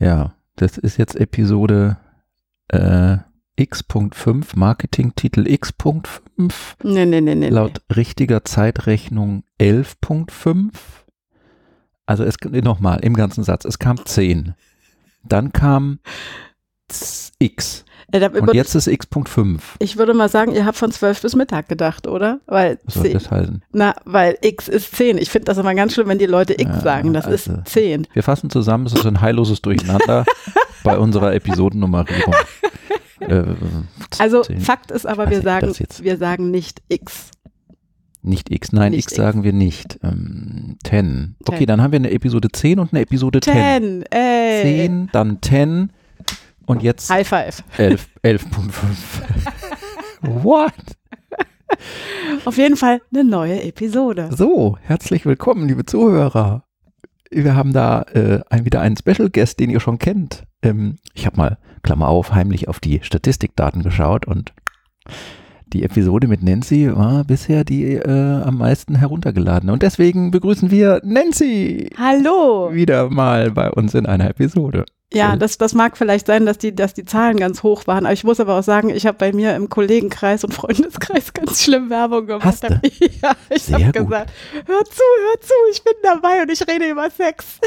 Ja, das ist jetzt Episode äh, X.5, Marketingtitel X.5. Nee, nee, nee, nee. Laut richtiger Zeitrechnung 11.5. Also es nochmal im ganzen Satz, es kam 10. Dann kam X. Äh, da- Und jetzt ist X.5. Ich würde mal sagen, ihr habt von 12 bis Mittag gedacht, oder? Weil, Was soll zehn- das heißen? na, weil X ist 10. Ich finde das immer ganz schlimm, wenn die Leute X Ja, sagen. Das also- ist 10. Wir fassen zusammen, es ist ein heilloses Durcheinander bei unserer Episodennummerierung. Äh, Also 10. Fakt ist aber, wir sagen, wir sagen nicht X. Nicht X, nein, Nicht X X. sagen wir nicht. Ähm, 10. Okay, Ten. dann haben wir eine Episode 10 und eine Episode 10. 10, ey. 10, dann 10 und jetzt High five. 11, 11.5. What? Auf jeden Fall eine neue Episode. So, herzlich willkommen, liebe Zuhörer. Wir haben da äh, ein, wieder einen Special Guest, den ihr schon kennt. Ähm, ich habe mal, Klammer auf, heimlich auf die Statistikdaten geschaut und die Episode mit Nancy war bisher die äh, am meisten heruntergeladene. Und deswegen begrüßen wir Nancy Hallo. wieder mal bei uns in einer Episode. Ja, das, das mag vielleicht sein, dass die, dass die Zahlen ganz hoch waren. Aber ich muss aber auch sagen, ich habe bei mir im Kollegenkreis und Freundeskreis ganz schlimm Werbung gemacht. Hast du? Ja, ich habe gesagt, hör zu, hör zu, ich bin dabei und ich rede über Sex.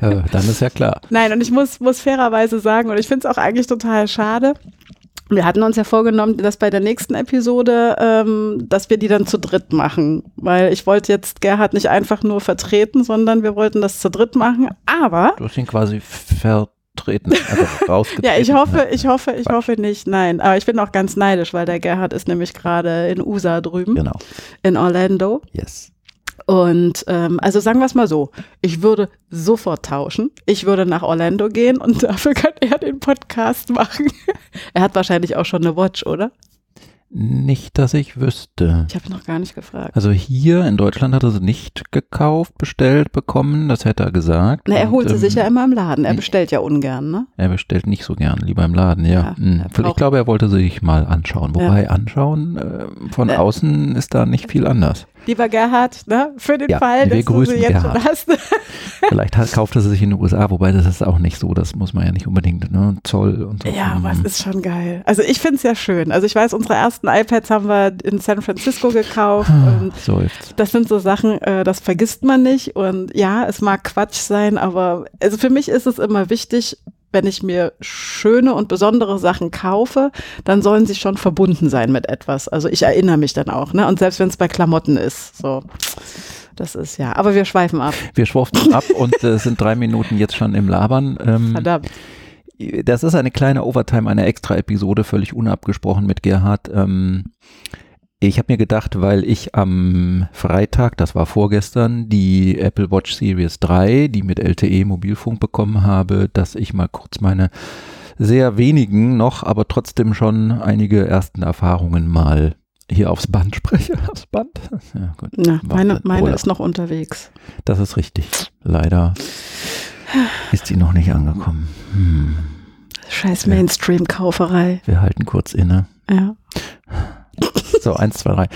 Dann ist ja klar. Nein, und ich muss, muss fairerweise sagen, und ich finde es auch eigentlich total schade. Wir hatten uns ja vorgenommen, dass bei der nächsten Episode, ähm, dass wir die dann zu dritt machen. Weil ich wollte jetzt Gerhard nicht einfach nur vertreten, sondern wir wollten das zu dritt machen. Aber Du hast ihn quasi vertreten, also rausgetreten. ja, ich hoffe, ich hoffe, ich Quatsch. hoffe nicht. Nein, aber ich bin auch ganz neidisch, weil der Gerhard ist nämlich gerade in USA drüben, Genau, in Orlando. yes. Und ähm, also sagen wir es mal so, ich würde sofort tauschen. Ich würde nach Orlando gehen und dafür kann er den Podcast machen. er hat wahrscheinlich auch schon eine Watch, oder? Nicht, dass ich wüsste. Ich habe noch gar nicht gefragt. Also hier in Deutschland hat er sie nicht gekauft, bestellt, bekommen, das hätte er gesagt. Na, er Und, holt sie ähm, sich ja immer im Laden. Er bestellt ja ungern, ne? Er bestellt nicht so gern, lieber im Laden, ja. Ja, Hm. Ich glaube, er wollte sie sich mal anschauen. Wobei anschauen äh, von Äh. außen ist da nicht viel anders. Lieber Gerhard, ne? für den Ja, Fall, dass du grüßen sie jetzt Gerhard. schon hast. Vielleicht hat, kauft er sie sich in den USA, wobei das ist auch nicht so, das muss man ja nicht unbedingt, ne? Zoll und so. Ja, aber es ist schon geil. Also ich finde es ja schön. Also ich weiß, unsere ersten iPads haben wir in San Francisco gekauft und Seufzt. das sind so Sachen, äh, das vergisst man nicht. Und ja, es mag Quatsch sein, aber also für mich ist es immer wichtig, wenn ich mir schöne und besondere Sachen kaufe, dann sollen sie schon verbunden sein mit etwas. Also ich erinnere mich dann auch, ne? Und selbst wenn es bei Klamotten ist, so. Das ist ja. Aber wir schweifen ab. Wir schworfen ab und äh, sind drei Minuten jetzt schon im Labern. Ähm, Verdammt. Das ist eine kleine Overtime, eine extra Episode, völlig unabgesprochen mit Gerhard. Ähm, ich habe mir gedacht, weil ich am Freitag, das war vorgestern, die Apple Watch Series 3, die mit LTE Mobilfunk bekommen habe, dass ich mal kurz meine sehr wenigen noch, aber trotzdem schon einige ersten Erfahrungen mal hier aufs Band spreche. Aufs Band? Ja, gut. Na, meine, meine ist noch unterwegs. Das ist richtig. Leider ist sie noch nicht angekommen. Hm. Scheiß. Mainstream-Kauferei. Wir halten kurz inne. Ja. So, eins, zwei, drei.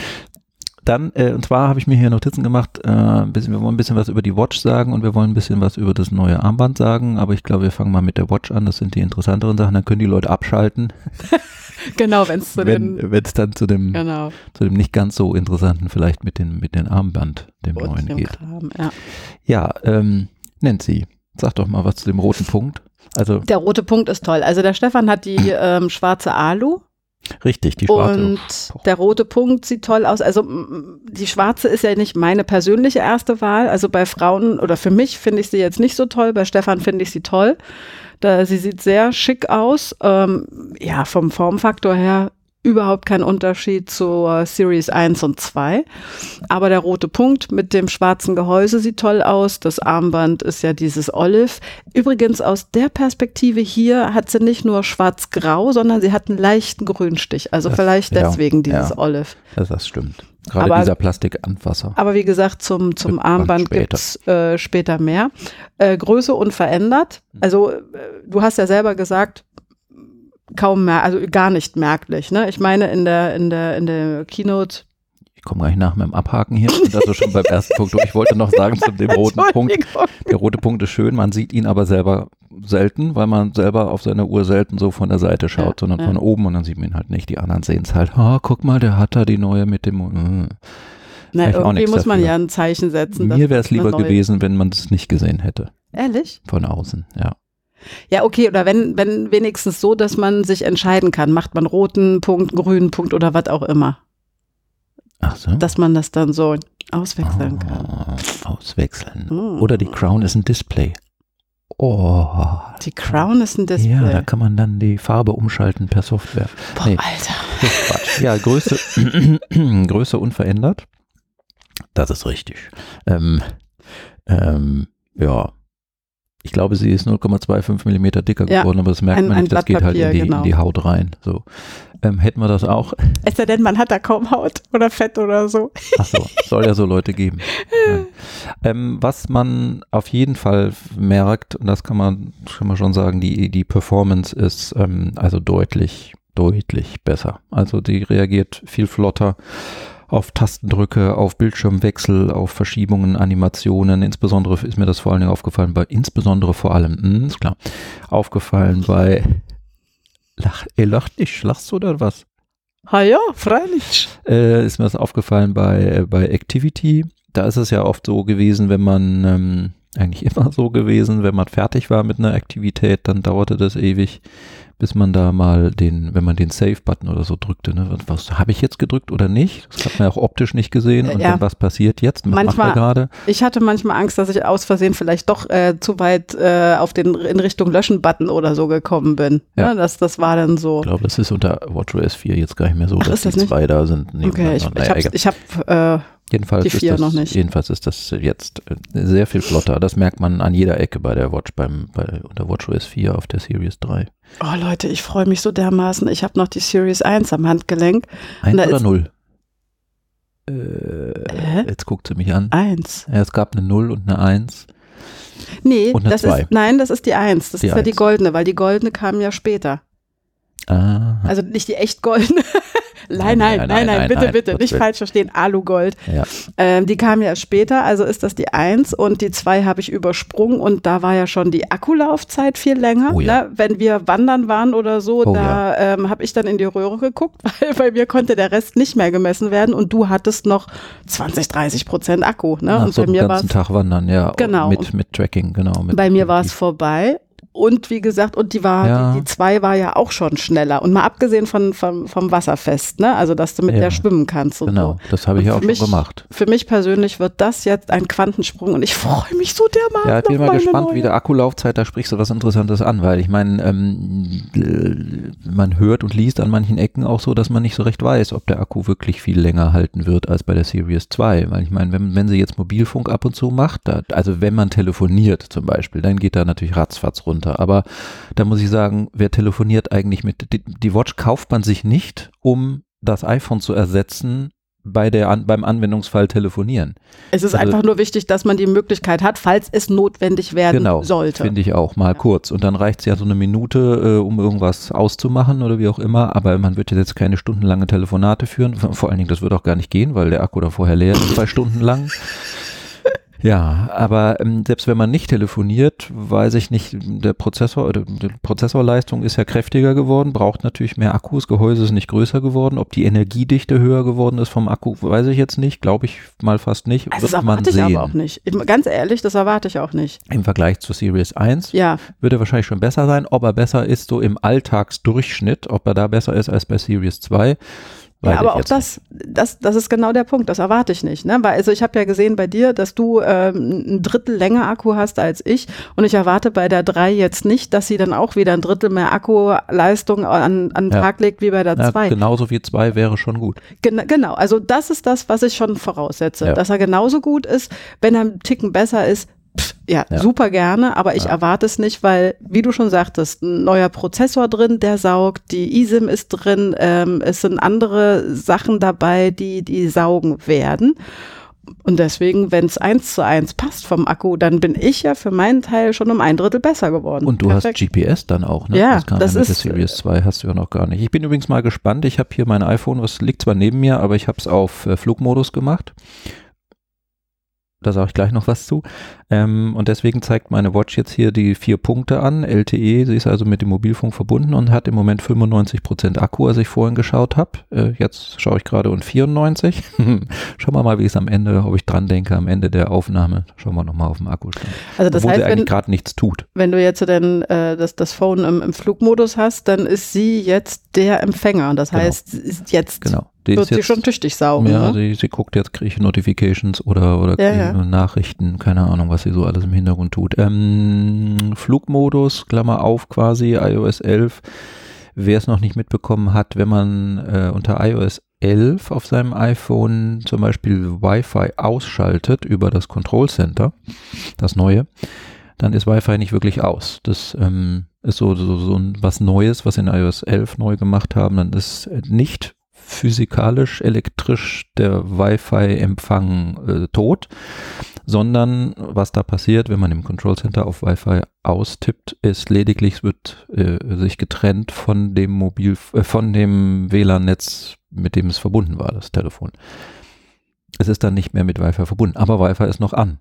Dann, äh, und zwar habe ich mir hier Notizen gemacht, äh, ein bisschen, wir wollen ein bisschen was über die Watch sagen und wir wollen ein bisschen was über das neue Armband sagen, aber ich glaube, wir fangen mal mit der Watch an, das sind die interessanteren Sachen, dann können die Leute abschalten, Genau, wenn es zu den. wenn es dann zu dem, Genau. zu dem nicht ganz so interessanten vielleicht mit dem, mit dem Armband, dem neuen dem geht. Kram, ja. Ja, ähm, Nancy, sag doch mal was zu dem roten Punkt. Also, Der rote Punkt ist toll. Also der Stefan hat die ähm, schwarze Alu richtig, die schwarze. und der rote Punkt sieht toll aus. Also die schwarze ist ja nicht meine persönliche erste Wahl. Also bei Frauen oder für mich finde ich sie jetzt nicht so toll. Bei Stefan finde ich sie toll. Da, sie sieht sehr schick aus. Ähm, ja, vom Formfaktor her überhaupt kein Unterschied zur Series 1 und 2. Aber der rote Punkt mit dem schwarzen Gehäuse sieht toll aus. Das Armband ist ja dieses Olive. Übrigens aus der Perspektive hier hat sie nicht nur schwarz-grau, sondern sie hat einen leichten Grünstich. Also Das- vielleicht ja, deswegen dieses ja. Olive. Das, das stimmt. Gerade Aber- dieser Plastikanfasser. Aber wie gesagt, zum, zum Armband später. gibt's äh, später mehr. Äh, Größe unverändert. Also äh, du hast ja selber gesagt, kaum mehr, also gar nicht merklich. Ne? Ich meine, in der, in der, in der Keynote Ich komme gar nicht nach mit dem Abhaken hier. Ich bin also schon beim ersten Punkt durch. Ich wollte noch sagen zu dem roten Punkt. Der rote Punkt ist schön, man sieht ihn aber selber selten, weil man selber auf seine Uhr selten so von der Seite schaut, ja, sondern ja. von oben und dann sieht man ihn halt nicht. Die anderen sehen es halt, oh, guck mal, der hat da die neue mit dem. Äh. Na, irgendwie muss man ja ein Zeichen setzen. Mir wäre es lieber gewesen, wenn man es nicht gesehen hätte. Ehrlich? Von außen, ja. Ja, okay, oder wenn, wenn wenigstens so, dass man sich entscheiden kann, macht man roten Punkt, grünen Punkt oder was auch immer. Ach so. Dass man das dann so auswechseln oh, kann. Auswechseln. Oh. Oder die Crown ist ein Display. Oh. Die Crown ist ein Display. Ja, da kann man dann die Farbe umschalten per Software. Boah, nee, Alter. Ja, Größe, Größe unverändert. Das ist richtig. Ähm, ähm, ja, ich glaube, sie ist 0,25 Millimeter dicker ja, geworden, aber das merkt ein, man nicht, das geht halt in die, genau. in die, Haut rein. So. Ähm, hätten wir das auch? Es sei denn, man hat da kaum Haut oder Fett oder so. Ach so, soll ja so Leute geben. Ja. Ähm, was man auf jeden Fall merkt, und das kann man schon mal schon sagen, die, die Performance ist ähm, also deutlich, deutlich besser. Also die reagiert viel flotter auf Tastendrücke, auf Bildschirmwechsel, auf Verschiebungen, Animationen. Insbesondere ist mir das vor allen Dingen aufgefallen bei, insbesondere vor allem, mh, hm, ist klar, aufgefallen bei, lach, er lacht nicht, lachst du oder was? Ha ja, freilich. Äh, ist mir das aufgefallen bei, bei Activity. Da ist es ja oft so gewesen, wenn man, ähm, eigentlich immer so gewesen, wenn man fertig war mit einer Aktivität, dann dauerte das ewig, bis man da mal den, wenn man den Save-Button oder so drückte, ne, was, was habe ich jetzt gedrückt oder nicht? Das hat man ja auch optisch nicht gesehen. Und ja. dann was passiert jetzt? Was manchmal, gerade? Ich hatte manchmal Angst, dass ich aus Versehen vielleicht doch äh, zu weit äh, auf den in Richtung Löschen-Button oder so gekommen bin. Ja. ja. das, das war dann so. Ich glaube, das ist unter WatchOS 4 jetzt gar nicht mehr so, Ach, dass die das zwei da sind. Okay, ich, ich habe ich hab, äh, Jedenfalls ist, das, jedenfalls ist das jetzt äh, sehr viel flotter. Das merkt man an jeder Ecke bei der Watch, beim, bei, unter WatchOS 4 auf der Series 3. Oh Leute, ich freue mich so dermaßen. Ich habe noch die Series 1 am Handgelenk. 1 oder 0? Äh, jetzt guckt sie mich an. 1. Ja, es gab eine 0 und eine 1. Nee, das ist, nein, das ist die 1. Das die ist 1. ja die goldene, weil die goldene kam ja später. Ah. Also nicht die echt goldene. Nein, nein, nein, nein, bitte, bitte, nicht falsch verstehen, Alugold. Ja. Ähm, die kam ja später, also ist das die 1 und die 2 habe ich übersprungen und da war ja schon die Akkulaufzeit viel länger. Oh ne? Wenn wir wandern waren oder so, oh da ähm, habe ich dann in die Röhre geguckt, weil bei mir konnte der Rest nicht mehr gemessen werden und du hattest noch 20, 30 Prozent Akku. Ne? Und so bei mir ganzen Tag wandern, ja. Genau. Mit, mit Tracking, genau. Bei mir war es vorbei und wie gesagt, und die war, ja. die, die, zwei war ja auch schon schneller. Und mal abgesehen von, vom, vom Wasserfest, ne? Also dass du mit ja. der schwimmen kannst. genau, so. das habe ich ja auch mich, schon gemacht. Für mich persönlich wird das jetzt ein Quantensprung und ich freue mich so dermaßen. Ja, ich bin mal gespannt, neue. wie der Akkulaufzeit, da sprichst du was Interessantes an, weil ich meine, ähm, man hört und liest an manchen Ecken auch so, dass man nicht so recht weiß, ob der Akku wirklich viel länger halten wird als bei der Series 2. Weil ich meine, wenn, wenn sie jetzt Mobilfunk ab und zu macht, da, also wenn man telefoniert zum Beispiel, dann geht da natürlich ratzfatz runter runter. Aber da muss ich sagen, wer telefoniert eigentlich mit? Die, die Watch kauft man sich nicht, um das iPhone zu ersetzen, bei der an, beim Anwendungsfall telefonieren. Es ist also, einfach nur wichtig, dass man die Möglichkeit hat, falls es notwendig werden genau, sollte. Finde ich auch, mal ja. kurz. Und dann reicht es ja so eine Minute, äh, um irgendwas auszumachen oder wie auch immer. Aber man wird jetzt keine stundenlange Telefonate führen. Vor allen Dingen, das wird auch gar nicht gehen, weil der Akku da vorher leer ist, zwei Stunden lang. Ja, aber ähm, selbst wenn man nicht telefoniert, weiß ich nicht, der Prozessor oder die Prozessorleistung ist ja kräftiger geworden, braucht natürlich mehr Akkus, Gehäuse ist nicht größer geworden. Ob die Energiedichte höher geworden ist vom Akku, weiß ich jetzt nicht, glaube ich mal fast nicht. Also das erwarte ich aber auch nicht. Ganz ehrlich, das erwarte ich auch nicht. Im Vergleich zur Series 1 ja. würde er wahrscheinlich schon besser sein. Ob er besser ist so im Alltagsdurchschnitt, ob er da besser ist als bei Series 2, ja, aber auch das, das, das ist genau der Punkt, das erwarte ich nicht. Ne? Weil, also ich habe ja gesehen bei dir, dass du ähm, ein Drittel länger Akku hast als ich und ich erwarte bei der 3 jetzt nicht, dass sie dann auch wieder ein Drittel mehr Akkuleistung an, an den ja. Tag legt wie bei der 2. Ja, genauso wie 2 wäre schon gut. Gen genau, also das ist das, was ich schon voraussetze, ja. dass er genauso gut ist, wenn er einen Ticken besser ist, Pff, ja, ja, super gerne, aber ich ja. erwarte es nicht, weil, wie du schon sagtest, ein neuer Prozessor drin, der saugt, die eSIM ist drin, ähm, es sind andere Sachen dabei, die, die saugen werden. Und deswegen, wenn es eins zu eins passt vom Akku, dann bin ich ja für meinen Teil schon um ein Drittel besser geworden. Und du Perfekt. hast GPS dann auch, ne? Ja, das, das ist. Der Series 2 hast du ja noch gar nicht. Ich bin übrigens mal gespannt. Ich habe hier mein iPhone, was liegt zwar neben mir, aber ich habe es auf äh, Flugmodus gemacht da sage ich gleich noch was zu. Ähm, und deswegen zeigt meine Watch jetzt hier die vier Punkte an. LTE, sie ist also mit dem Mobilfunk verbunden und hat im Moment 95% Akku, als ich vorhin geschaut habe. Äh, jetzt schaue ich gerade und 94. Schauen wir mal, wie es am Ende, ob ich dran denke, am Ende der Aufnahme. Schauen wir nochmal auf dem Akkustand. Also das Obwohl heißt, sie eigentlich gerade nichts tut. Wenn du jetzt dann äh, das, das Phone im, im, Flugmodus hast, dann ist sie jetzt der Empfänger. Das genau. heißt, ist jetzt genau. Die wird sie schon tüchtig saugen. Ja, ne? sie, sie guckt jetzt, kriege ich Notifications oder, oder ja, ja. Nachrichten, keine Ahnung, was sie so alles im Hintergrund tut. Ähm, Flugmodus, Klammer auf quasi, iOS 11. Wer es noch nicht mitbekommen hat, wenn man äh, unter iOS 11 auf seinem iPhone zum Beispiel Wi-Fi ausschaltet über das Control Center, das neue, dann ist Wi-Fi nicht wirklich aus. Das ähm, ist so, so, so was Neues, was in iOS 11 neu gemacht haben. Dann ist nicht physikalisch, elektrisch der Wi-Fi-Empfang äh, tot, sondern was da passiert, wenn man im Control Center auf Wi-Fi austippt, ist lediglich es wird äh, sich getrennt von dem Mobil, äh, von dem WLAN-Netz, mit dem es verbunden war, das Telefon. Es ist dann nicht mehr mit Wi-Fi verbunden, aber Wi-Fi ist noch an.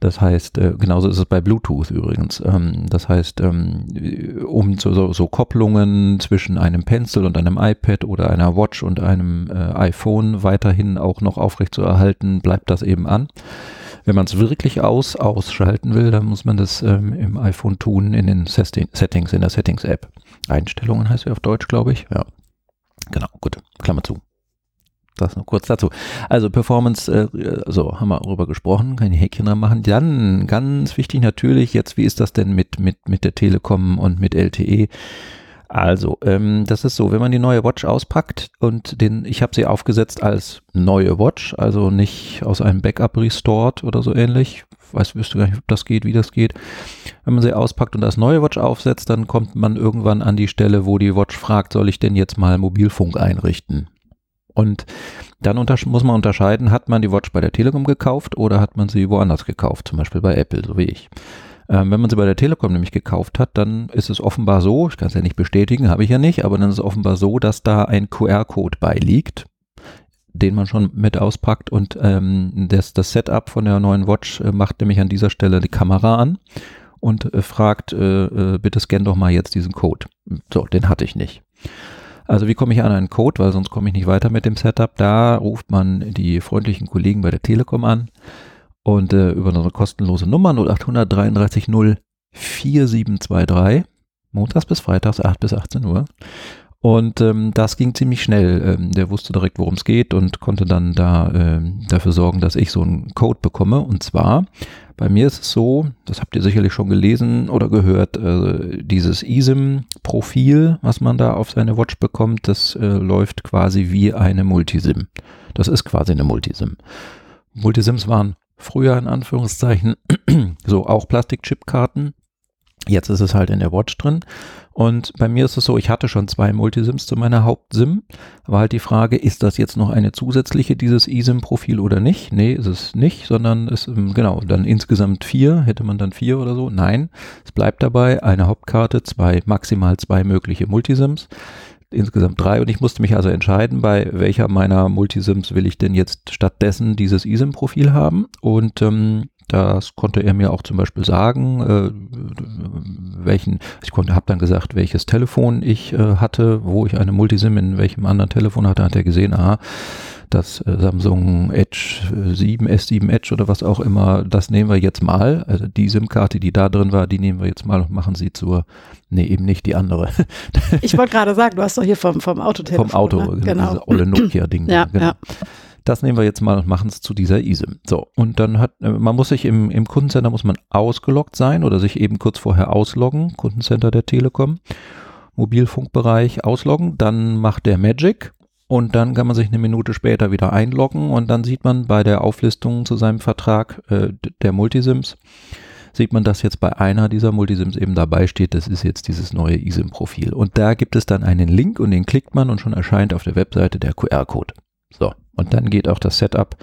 Das heißt, äh, genauso ist es bei Bluetooth übrigens. Ähm, das heißt, ähm, um so, so, so, Kopplungen zwischen einem Pencil und einem iPad oder einer Watch und einem äh, iPhone weiterhin auch noch aufrechtzuerhalten, bleibt das eben an. Wenn man es wirklich aus ausschalten will, dann muss man das ähm, im iPhone tun in den Settings, in der Settings-App. Einstellungen heißt sie auf Deutsch, glaube ich. Ja. Genau, gut. Klammer zu. Das noch kurz dazu. Also Performance, äh, so haben wir darüber gesprochen, keine Häkchen dran machen. Dann ganz wichtig natürlich jetzt, wie ist das denn mit, mit, mit der Telekom und mit LTE? Also, ähm, das ist so, wenn man die neue Watch auspackt und den, ich habe sie aufgesetzt als neue Watch, also nicht aus einem Backup restored oder so ähnlich. Weiß, wüsste gar nicht, ob das geht, wie das geht. Wenn man sie auspackt und als neue Watch aufsetzt, dann kommt man irgendwann an die Stelle, wo die Watch fragt, soll ich denn jetzt mal Mobilfunk einrichten? Und dann muss man unterscheiden, hat man die Watch bei der Telekom gekauft oder hat man sie woanders gekauft, zum Beispiel bei Apple, so wie ich. Ähm, wenn man sie bei der Telekom nämlich gekauft hat, dann ist es offenbar so, ich kann es ja nicht bestätigen, habe ich ja nicht, aber dann ist es offenbar so, dass da ein QR-Code beiliegt, den man schon mit auspackt und ähm, das, das Setup von der neuen Watch äh, macht nämlich an dieser Stelle die Kamera an und äh, fragt, äh, äh bitte scan doch mal jetzt diesen Code. So, den hatte ich nicht. Also wie komme ich an einen Code, weil sonst komme ich nicht weiter mit dem Setup. Da ruft man die freundlichen Kollegen bei der Telekom an und äh, über eine kostenlose Nummer 0800 33 0 4723, montags bis freitags 8 bis 18 Uhr. Und ähm, das ging ziemlich schnell. Ähm, der wusste direkt, worum es geht und konnte dann da äh, dafür sorgen, dass ich so einen Code bekomme. Und zwar bei mir ist es so, das habt ihr sicherlich schon gelesen oder gehört, äh, dieses eSIM-Profil, was man da auf seine Watch bekommt, das äh, läuft quasi wie eine Multisim. Das ist quasi eine Multisim. Multisims waren früher in Anführungszeichen so auch Plastikchipkarten. Jetzt ist es halt in der Watch drin und bei mir ist es so, ich hatte schon zwei Multisims zu meiner Hauptsim. War halt die Frage, ist das jetzt noch eine zusätzliche, dieses eSIM-Profil oder nicht? Nee, ist es nicht, sondern ist, ähm, genau, dann insgesamt vier. Hätte man dann vier oder so? Nein, es bleibt dabei, eine Hauptkarte, zwei, maximal zwei mögliche Multisims. Insgesamt drei und ich musste mich also entscheiden, bei welcher meiner Multisims will ich denn jetzt stattdessen dieses eSIM-Profil haben und ähm, das konnte er mir auch zum Beispiel sagen, äh, welchen, ich konnte, habe dann gesagt, welches Telefon ich äh, hatte, wo ich eine Multisim in welchem anderen Telefon hatte, hat er gesehen, ah, das äh, Samsung Edge 7, S7 Edge oder was auch immer, das nehmen wir jetzt mal. Also die SIM-Karte, die da drin war, die nehmen wir jetzt mal und machen sie zur, nee, eben nicht die andere. Ich wollte gerade sagen, du hast doch hier vom, vom Autotelefon. Vom Auto, ne? genau. Diese olle Nokia-Ding. ja, genau. ja. Das nehmen wir jetzt mal und machen es zu dieser ISIM. So, und dann hat, äh, man muss sich im, im Kundencenter muss man ausgeloggt sein oder sich eben kurz vorher ausloggen, Kundencenter der Telekom, Mobilfunkbereich ausloggen, dann macht der Magic und dann kann man sich eine Minute später wieder einloggen und dann sieht man bei der Auflistung zu seinem Vertrag äh, der Multisims, sieht man, dass jetzt bei einer dieser Multisims eben dabei steht, das ist jetzt dieses neue ISIM-Profil. Und da gibt es dann einen Link und den klickt man und schon erscheint auf der Webseite der QR-Code. So, Und dann geht auch das Setup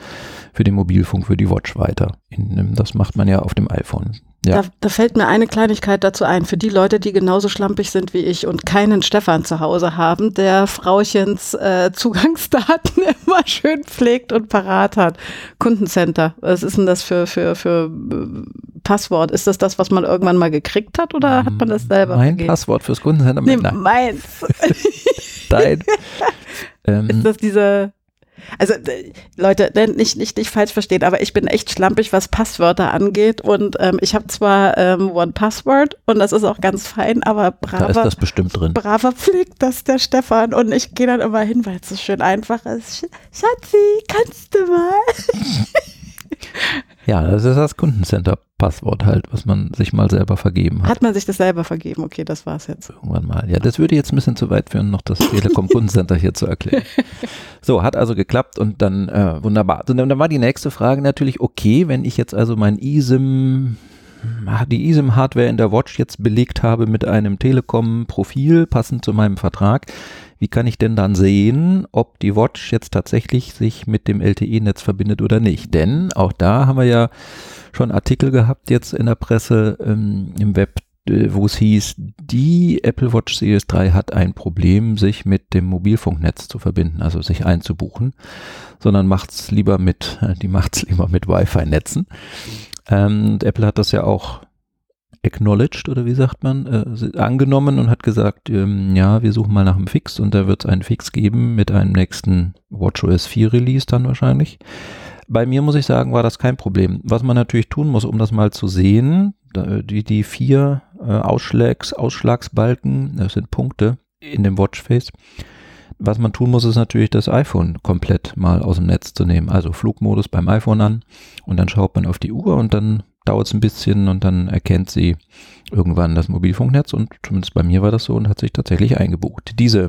für den Mobilfunk für die Watch weiter. Das macht man ja auf dem iPhone. Ja. Da, da, fällt mir eine Kleinigkeit dazu ein. Für die Leute, die genauso schlampig sind wie ich und keinen Stefan zu Hause haben, der Frauchens äh, Zugangsdaten immer schön pflegt und parat hat. Kundencenter. Was ist denn das für, für, für äh, Passwort? Ist das das, was man irgendwann mal gekriegt hat oder hat man das selber? Mein vergeben? Passwort fürs Kundencenter? Nee, meins. Dein. Ähm, ist das diese also Leute, ne, nicht, nicht, nicht falsch verstehen, aber ich bin echt schlampig, was Passwörter angeht. Und ähm, ich habe zwar ähm, One Password und das ist auch ganz fein, aber braver, da ist das bestimmt drin. braver pflegt das der Stefan. Und ich gehe dann immer hin, weil es so schön einfach ist. Schatzi, kannst du mal? Ja, das ist das Kundencenter-Passwort halt, was man sich mal selber vergeben hat. Hat man sich das selber vergeben? Okay, das war's jetzt. Irgendwann mal. Ja, das würde jetzt ein bisschen zu weit führen, noch das Telekom Kundencenter hier zu erklären. So, hat also geklappt und dann äh, wunderbar. Und dann war die nächste Frage natürlich, okay, wenn ich jetzt also mein eSIM die eSIM-Hardware in der Watch jetzt belegt habe mit einem Telekom-Profil passend zu meinem Vertrag, wie kann ich denn dann sehen, ob die Watch jetzt tatsächlich sich mit dem LTE-Netz verbindet oder nicht? Denn auch da haben wir ja schon Artikel gehabt jetzt in der Presse ähm, im Web, äh, wo es hieß, die Apple Watch Series 3 hat ein Problem, sich mit dem Mobilfunknetz zu verbinden, also sich einzubuchen, sondern macht's lieber mit, äh, die macht's lieber mit Wi-Fi-Netzen. Ähm, Apple hat das ja auch acknowledged oder wie sagt man, äh, angenommen und hat gesagt, ähm, ja, wir suchen mal nach einem Fix und da wird es einen Fix geben mit einem nächsten WatchOS 4 Release dann wahrscheinlich. Bei mir muss ich sagen, war das kein Problem. Was man natürlich tun muss, um das mal zu sehen, die, die vier äh, Ausschlags, Ausschlagsbalken, das sind Punkte in dem Watchface. Was man tun muss, ist natürlich das iPhone komplett mal aus dem Netz zu nehmen. Also Flugmodus beim iPhone an und dann schaut man auf die Uhr und dann dauert es ein bisschen und dann erkennt sie irgendwann das Mobilfunknetz und zumindest bei mir war das so und hat sich tatsächlich eingebucht. Diese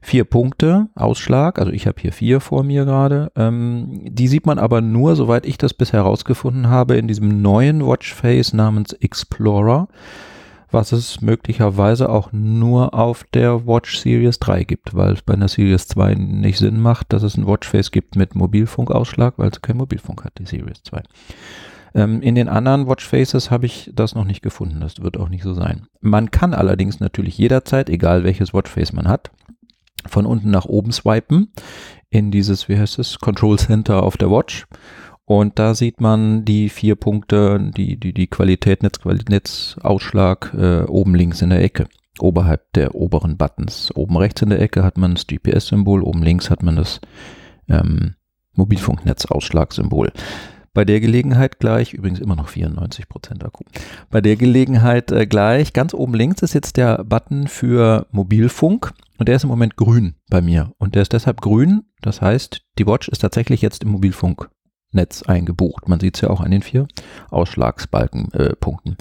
vier Punkte Ausschlag, also ich habe hier vier vor mir gerade, ähm, die sieht man aber nur, soweit ich das bisher herausgefunden habe, in diesem neuen Watchface namens Explorer, was es möglicherweise auch nur auf der Watch Series 3 gibt, weil es bei einer Series 2 nicht Sinn macht, dass es ein Watchface gibt mit Mobilfunkausschlag, weil es kein Mobilfunk hat, die Series 2. Ähm, in den anderen Watchfaces habe ich das noch nicht gefunden. Das wird auch nicht so sein. Man kann allerdings natürlich jederzeit, egal welches Watchface man hat, von unten nach oben swipen in dieses, wie heißt es, Control Center auf der Watch. Und da sieht man die vier Punkte, die, die, die Qualität, Netzqualitätsausschlag äh, oben links in der Ecke, oberhalb der oberen Buttons. Oben rechts in der Ecke hat man das GPS-Symbol, oben links hat man das ähm, Mobilfunknetzausschlagsymbol. Bei der Gelegenheit gleich, übrigens immer noch 94% Akku. Bei der Gelegenheit äh, gleich, ganz oben links ist jetzt der Button für Mobilfunk und der ist im Moment grün bei mir. Und der ist deshalb grün, das heißt, die Watch ist tatsächlich jetzt im Mobilfunknetz eingebucht. Man sieht es ja auch an den vier Ausschlagsbalkenpunkten.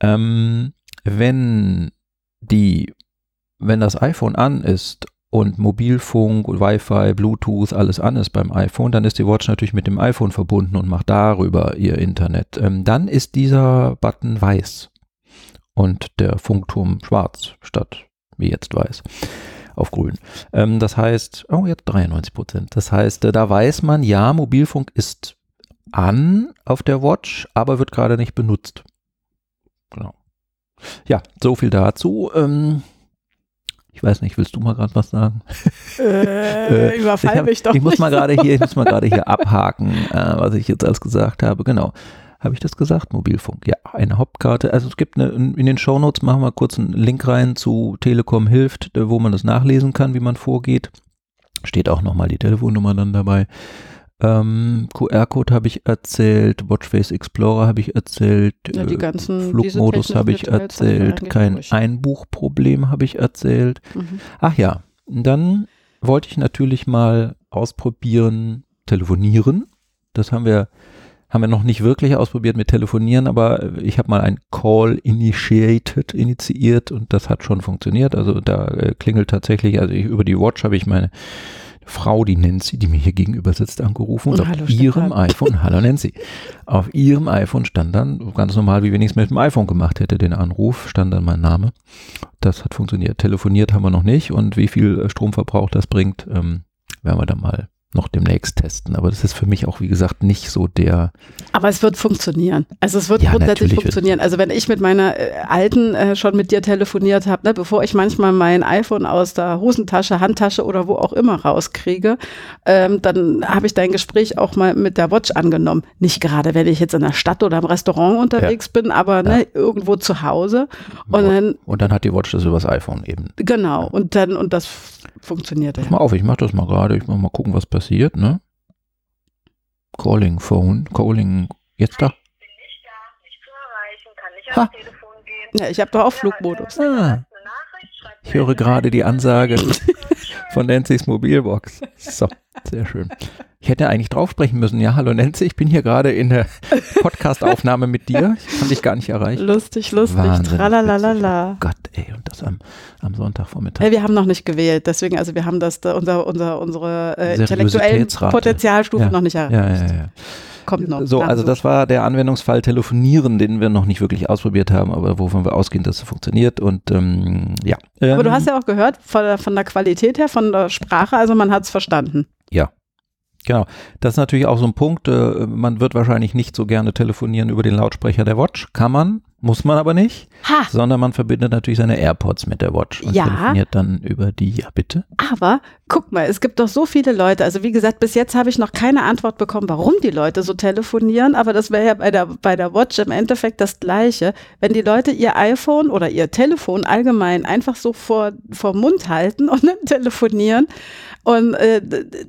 Äh, ähm, wenn die, wenn das iPhone an ist und Mobilfunk, Wi-Fi, Bluetooth, alles an ist beim iPhone, dann ist die Watch natürlich mit dem iPhone verbunden und macht darüber ihr Internet. Ähm, dann ist dieser Button weiß und der Funkturm schwarz statt wie jetzt weiß auf grün. Ähm, das heißt, oh, jetzt 93 Prozent. Das heißt, äh, da weiß man, ja, Mobilfunk ist an auf der Watch, aber wird gerade nicht benutzt. Genau. Ja, so viel dazu. Ähm, ich weiß nicht, willst du mal gerade was sagen? Äh, äh überfall hab, mich doch. Ich muss mal gerade hier, ich muss mal gerade hier abhaken, äh, was ich jetzt alles gesagt habe. Genau. Habe ich das gesagt? Mobilfunk. Ja, eine Hauptkarte. Also es gibt eine, in den Shownotes machen wir kurz einen Link rein zu Telekom hilft, wo man das nachlesen kann, wie man vorgeht. Steht auch nochmal die Telefonnummer dann dabei. Ähm, QR-Code habe ich erzählt, Watchface Explorer habe ich erzählt, ja, die äh, ganzen, Flugmodus habe ich erzählt, kein. Einbuchproblem habe ich erzählt. Mhm. Ach ja, dann wollte ich natürlich mal ausprobieren, telefonieren. Das haben wir haben wir noch nicht wirklich ausprobiert mit Telefonieren, aber ich habe mal ein Call initiated, initiiert und das hat schon funktioniert. Also da äh, klingelt tatsächlich, also ich, über die Watch habe ich meine Frau, die Nancy, die mir hier gegenüber sitzt, angerufen und, und auf ihrem Stefan. iPhone, hallo Nancy, auf ihrem iPhone stand dann, ganz normal, wie wenn ich es mit dem iPhone gemacht hätte, den Anruf, stand dann mein Name. Das hat funktioniert. Telefoniert haben wir noch nicht und wie viel Stromverbrauch das bringt, ähm, werden wir dann mal noch demnächst testen. Aber das ist für mich auch, wie gesagt, nicht so der. Aber es wird funktionieren. Also es wird Ja, grundsätzlich funktionieren. Also wenn ich mit meiner äh, alten äh, schon mit dir telefoniert habe, ne, bevor ich manchmal mein iPhone aus der Hosentasche, Handtasche oder wo auch immer rauskriege, ähm, dann habe ich dein Gespräch auch mal mit der Watch angenommen. Nicht gerade, wenn ich jetzt in der Stadt oder im Restaurant unterwegs bin, aber ne, irgendwo zu Hause. Und dann, Und dann hat die Watch das übers iPhone eben. genau, und dann, und das funktionierte. Pass mal auf, ich mache das mal gerade. Ich mach mal gucken, was passiert, ne? Calling Phone, Calling, jetzt da? bin nicht da, nicht zu erreichen, kann nicht Ha. ans Telefon gehen. Ja, ich habe doch auch Flugmodus. Ah, ich höre gerade die Ansage von Nancy's Mobilbox. So, sehr schön. Ich hätte eigentlich drauf sprechen müssen. Ja, hallo Nancy, ich bin hier gerade in der Podcast-Aufnahme mit dir. Ich kann dich gar nicht erreichen. Lustig, lustig, Wahnsinnig tralalala. Gott, ey, und das am, am Sonntagvormittag. Äh, wir haben noch nicht gewählt, deswegen, also wir haben das, da, unser, unser, unsere äh, intellektuellen. Potenzialstufe Ja. noch nicht Ja, erreicht. ja, ja. Kommt noch. So, also das war der Anwendungsfall Telefonieren, den wir noch nicht wirklich ausprobiert haben, aber wovon wir ausgehen, dass es funktioniert. Und ähm, ja. Aber du Ähm, hast ja auch gehört, von der, von der Qualität her, von der Sprache, also man hat es verstanden. Genau. Das ist natürlich auch so ein Punkt. Äh, man wird wahrscheinlich nicht so gerne telefonieren über den Lautsprecher der Watch. Kann man, muss man aber nicht. Ha! Sondern man verbindet natürlich seine AirPods mit der Watch und Ja. telefoniert dann über die. Ja, bitte. Aber guck mal, es gibt doch so viele Leute. Also wie gesagt, bis jetzt habe ich noch keine Antwort bekommen, warum die Leute so telefonieren. Aber das wäre ja bei der, bei der Watch im Endeffekt das Gleiche. Wenn die Leute ihr iPhone oder ihr Telefon allgemein einfach so vor, vor Mund halten und dann telefonieren. Und äh,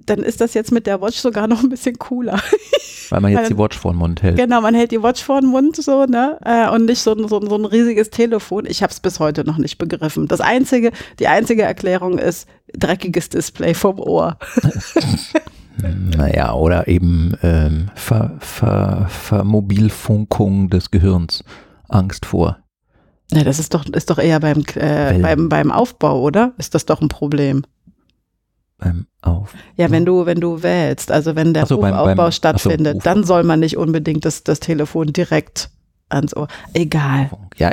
dann ist das jetzt mit der Watch sogar noch ein bisschen cooler. Weil man jetzt die Watch vor den Mund hält. Genau, man hält die Watch vor den Mund so, ne? Äh, und nicht so, ein- so, so ein riesiges Telefon. Ich habe es bis heute noch nicht begriffen. Das einzige, die einzige Erklärung ist dreckiges Display vom Ohr. Naja, oder eben ähm, Ver, Ver, Vermobilfunkung des Gehirns. Angst vor. Ja, das ist doch, ist doch eher beim, äh, beim, beim Aufbau, oder? Ist das doch ein Problem? Beim Auf. Ja, wenn du, wenn du wählst, also wenn der so, beim- beim- so, stattfindet, Ruf. dann soll man nicht unbedingt das, das Telefon direkt ans Ohr. Egal. Ja,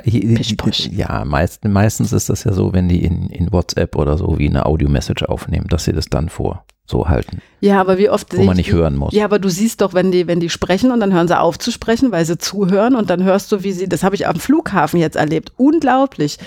posch. ja meist, meistens ist das ja so, wenn die in, in WhatsApp oder so wie eine Audio-Message aufnehmen, dass sie das dann vor so halten, Ja, aber wie oft wo man ich nicht die- hören muss. Ja, aber du siehst doch, wenn die, wenn die sprechen und dann hören sie auf zu sprechen, weil sie zuhören und dann hörst du, wie sie, das habe ich am Flughafen jetzt erlebt, unglaublich.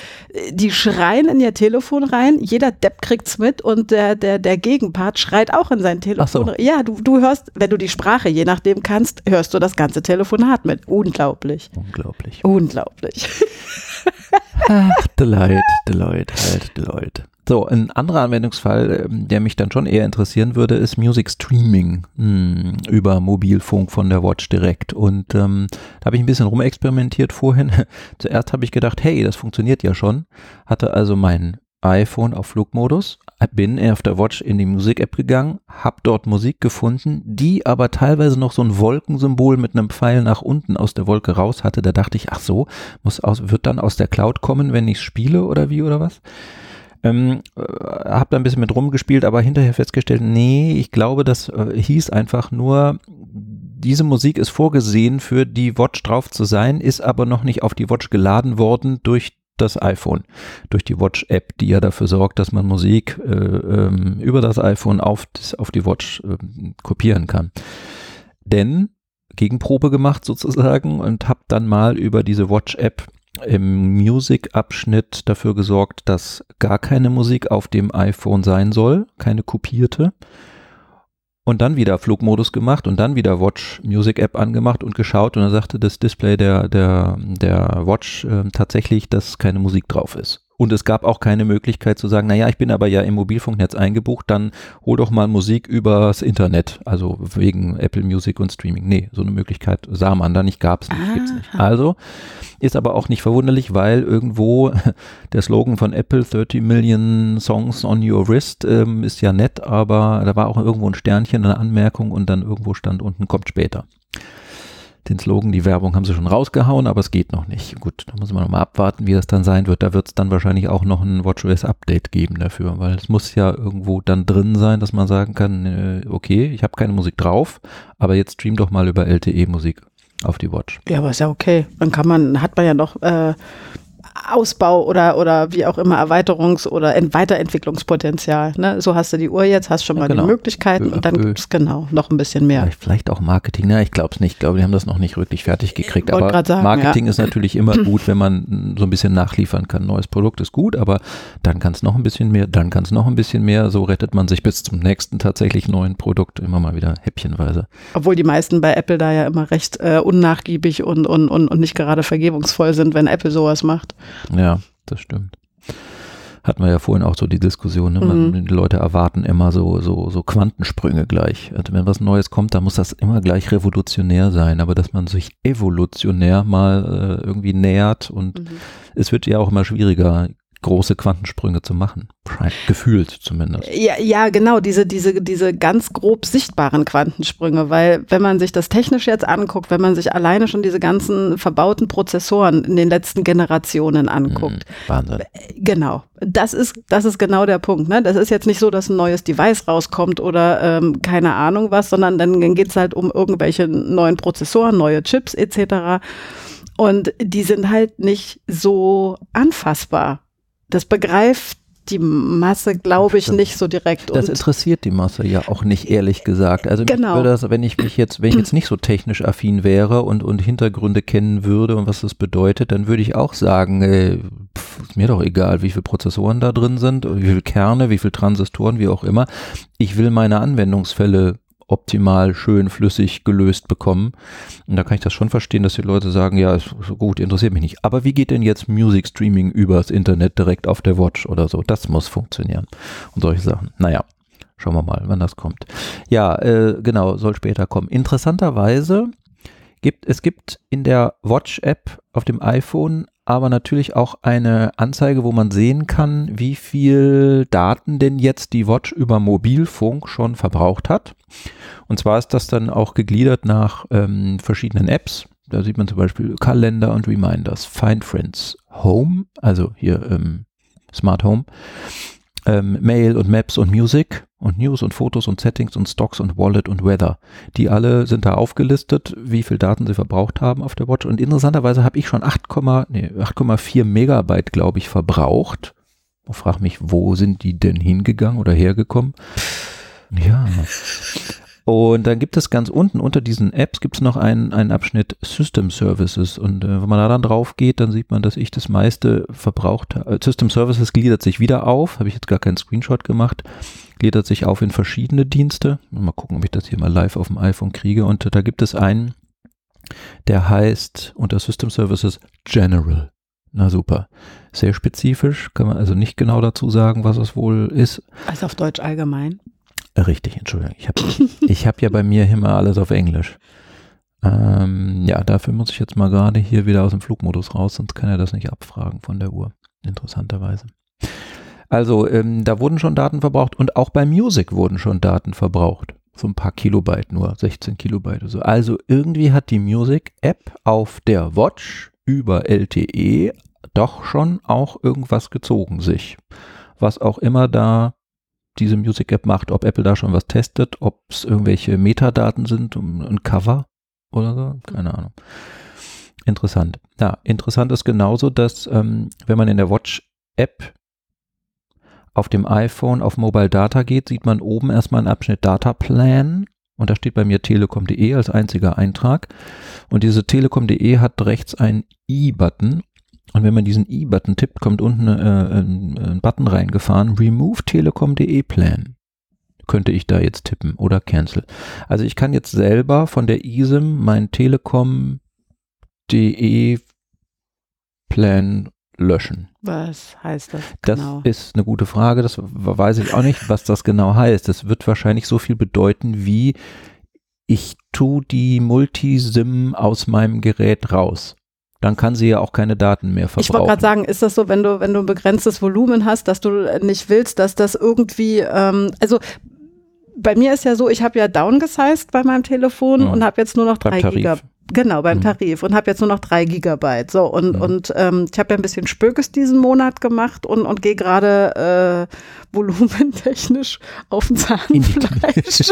Die schreien in ihr Telefon rein, jeder Depp kriegt's mit und der, der, der Gegenpart schreit auch in sein Telefon. Ach so. Ja, du, du hörst, wenn du die Sprache je nachdem kannst, hörst du das ganze Telefonat mit. Unglaublich. Unglaublich. Unglaublich. Ach, Deloitte, Deloitte, halt, Deloitte. So, ein anderer Anwendungsfall, ähm, der mich dann schon eher interessieren würde, ist Music Streaming hm, über Mobilfunk von der Watch direkt. Und ähm, da habe ich ein bisschen rumexperimentiert vorhin. Zuerst habe ich gedacht, hey, das funktioniert ja schon. Hatte also mein iPhone auf Flugmodus, bin auf der Watch in die Musik-App gegangen, habe dort Musik gefunden, die aber teilweise noch so ein Wolkensymbol mit einem Pfeil nach unten aus der Wolke raus hatte. Da dachte ich, ach so, muss aus, wird dann aus der Cloud kommen, wenn ich spiele oder wie oder was? Ähm, äh, hab da ein bisschen mit rumgespielt, aber hinterher festgestellt, nee, ich glaube, das äh, hieß einfach nur, diese Musik ist vorgesehen für die Watch drauf zu sein, ist aber noch nicht auf die Watch geladen worden durch das iPhone, durch die Watch-App, die ja dafür sorgt, dass man Musik äh, ähm, über das iPhone auf, das, auf die Watch ähm, kopieren kann. Denn Gegenprobe gemacht sozusagen und habe dann mal über diese Watch-App im Music-Abschnitt dafür gesorgt, dass gar keine Musik auf dem iPhone sein soll, keine kopierte. Und dann wieder Flugmodus gemacht und dann wieder Watch Music App angemacht und geschaut und dann sagte das Display der, der, der Watch äh, tatsächlich, dass keine Musik drauf ist. Und es gab auch keine Möglichkeit zu sagen, naja, ich bin aber ja im Mobilfunknetz eingebucht, dann hol doch mal Musik übers Internet, also wegen Apple Music und Streaming. Nee, so eine Möglichkeit sah man da nicht, gab es nicht, gibt's nicht. Also ist aber auch nicht verwunderlich, weil irgendwo der Slogan von Apple 30 Million Songs on your wrist ähm, ist ja nett, aber da war auch irgendwo ein Sternchen, eine Anmerkung und dann irgendwo stand unten kommt später. Den Slogan, die Werbung haben sie schon rausgehauen, aber es geht noch nicht. Gut, da muss man noch mal abwarten, wie das dann sein wird. Da wird es dann wahrscheinlich auch noch ein WatchOS Update geben dafür, weil es muss ja irgendwo dann drin sein, dass man sagen kann, äh, okay, ich habe keine Musik drauf, aber jetzt stream doch mal über LTE Musik auf die Watch. Ja, aber ist ja okay. Dann kann man, hat man ja noch äh, Ausbau oder, oder wie auch immer Erweiterungs- oder Ent Weiterentwicklungspotenzial. Ne? So hast du die Uhr jetzt, hast schon Ja, mal genau. die Möglichkeiten à und dann peu. gibt es genau noch ein bisschen mehr. Vielleicht, vielleicht auch Marketing. Na, ich glaube es nicht. Ich glaube, die haben das noch nicht wirklich fertig gekriegt. Aber sagen, Marketing ist natürlich immer gut, wenn man so ein bisschen nachliefern kann. Neues Produkt ist gut, aber dann kann es noch ein bisschen mehr, dann kann es noch ein bisschen mehr. So rettet man sich bis zum nächsten tatsächlich neuen Produkt immer mal wieder häppchenweise. Obwohl die meisten bei Apple da ja immer recht äh, unnachgiebig und, und, und, und nicht gerade vergebungsvoll sind, wenn Apple sowas macht. Ja, das stimmt. Hatten wir ja vorhin auch so die Diskussion, ne? Man, Mhm. die Leute erwarten immer so, so, so Quantensprünge gleich. Also wenn was Neues kommt, dann muss das immer gleich revolutionär sein, aber dass man sich evolutionär mal äh, irgendwie nähert und es wird ja auch immer schwieriger, große Quantensprünge zu machen. Gefühlt zumindest. Ja, ja, genau, diese, diese, diese ganz grob sichtbaren Quantensprünge, weil wenn man sich das technisch jetzt anguckt, wenn man sich alleine schon diese ganzen verbauten Prozessoren in den letzten Generationen anguckt, Mhm. Wahnsinn. Genau. Das ist, das ist genau der Punkt. Ne? Das ist jetzt nicht so, dass ein neues Device rauskommt oder ähm, keine Ahnung was, sondern dann geht es halt um irgendwelche neuen Prozessoren, neue Chips etc. Und die sind halt nicht so anfassbar. Das begreift die Masse, glaube ich, nicht so direkt. Das Und interessiert die Masse ja auch nicht, ehrlich gesagt. Also Genau. würde das, wenn ich mich jetzt, wenn ich jetzt nicht so technisch affin wäre und, und Hintergründe kennen würde und was das bedeutet, dann würde ich auch sagen, äh, pff, ist mir doch egal, wie viele Prozessoren da drin sind, wie viele Kerne, wie viele Transistoren, wie auch immer. Ich will meine Anwendungsfälle optimal, schön, flüssig gelöst bekommen. Und da kann ich das schon verstehen, dass die Leute sagen, ja, ist gut, interessiert mich nicht. Aber wie geht denn jetzt Music Streaming übers Internet direkt auf der Watch oder so? Das muss funktionieren. Und solche Sachen. Naja, schauen wir mal, wann das kommt. Ja, äh, genau, soll später kommen. Interessanterweise gibt es gibt in der Watch-App auf dem iPhone aber natürlich auch eine Anzeige, wo man sehen kann, wie viel Daten denn jetzt die Watch über Mobilfunk schon verbraucht hat. Und zwar ist das dann auch gegliedert nach ähm, verschiedenen Apps. Da sieht man zum Beispiel Kalender und Reminders, Find Friends, Home, also hier ähm, Smart Home, ähm, Mail und Maps und Music und News und Fotos und Settings und Stocks und Wallet und Weather. Die alle sind da aufgelistet, wie viel Daten sie verbraucht haben auf der Watch. Und interessanterweise habe ich schon 8, nee, 8,4 Megabyte, glaube ich, verbraucht. Ich frage mich, wo sind die denn hingegangen oder hergekommen? Ja. Und dann gibt es ganz unten unter diesen Apps gibt es noch einen, einen Abschnitt System Services. Und äh, wenn man da dann drauf geht, dann sieht man, dass ich das meiste verbraucht habe. System Services gliedert sich wieder auf. Habe ich jetzt gar keinen Screenshot gemacht. Gliedert sich auf in verschiedene Dienste. Mal gucken, ob ich das hier mal live auf dem iPhone kriege. Und äh, da gibt es einen, der heißt unter System Services General. Na super. Sehr spezifisch. Kann man also nicht genau dazu sagen, was es wohl ist. also auf Deutsch allgemein. Richtig, Entschuldigung. Ich habe ich hab ja bei mir immer alles auf Englisch. Ähm, ja, dafür muss ich jetzt mal gerade hier wieder aus dem Flugmodus raus, sonst kann er das nicht abfragen von der Uhr. Interessanterweise. Also, ähm, da wurden schon Daten verbraucht und auch bei Music wurden schon Daten verbraucht. So ein paar Kilobyte nur, 16 Kilobyte oder so. Also irgendwie hat die Music-App auf der Watch über LTE doch schon auch irgendwas gezogen sich. Was auch immer da diese Music App macht, ob Apple da schon was testet, ob es irgendwelche Metadaten sind, um ein Cover oder so, keine Ahnung. Interessant. Ja, interessant ist genauso, dass ähm, wenn man in der Watch App auf dem iPhone auf Mobile Data geht, sieht man oben erstmal einen Abschnitt Data Plan und da steht bei mir telekom.de als einziger Eintrag und diese telekom.de hat rechts einen i-Button und wenn man diesen i-Button tippt, kommt unten äh, ein, ein Button reingefahren, Remove Telekom.de Plan. Könnte ich da jetzt tippen oder Cancel. Also ich kann jetzt selber von der eSIM mein Telekom.de Plan löschen. Was heißt das Das genau? ist eine gute Frage. Das weiß ich auch nicht, was das genau heißt. Das wird wahrscheinlich so viel bedeuten wie ich tu die Multisim aus meinem Gerät raus. Dann kann sie ja auch keine Daten mehr verbrauchen. Ich wollte gerade sagen, ist das so, wenn du, wenn du ein begrenztes Volumen hast, dass du nicht willst, dass das irgendwie, ähm, also bei mir ist ja so, ich habe ja downgesized bei meinem Telefon Mhm. und habe jetzt nur noch drei. Gigabyte. Genau, beim Mhm. Tarif und habe jetzt nur noch drei Gigabyte. So, und, Mhm. und ähm, ich habe ja ein bisschen Spökes diesen Monat gemacht und, und gehe gerade äh, volumentechnisch auf den Zahnfleisch.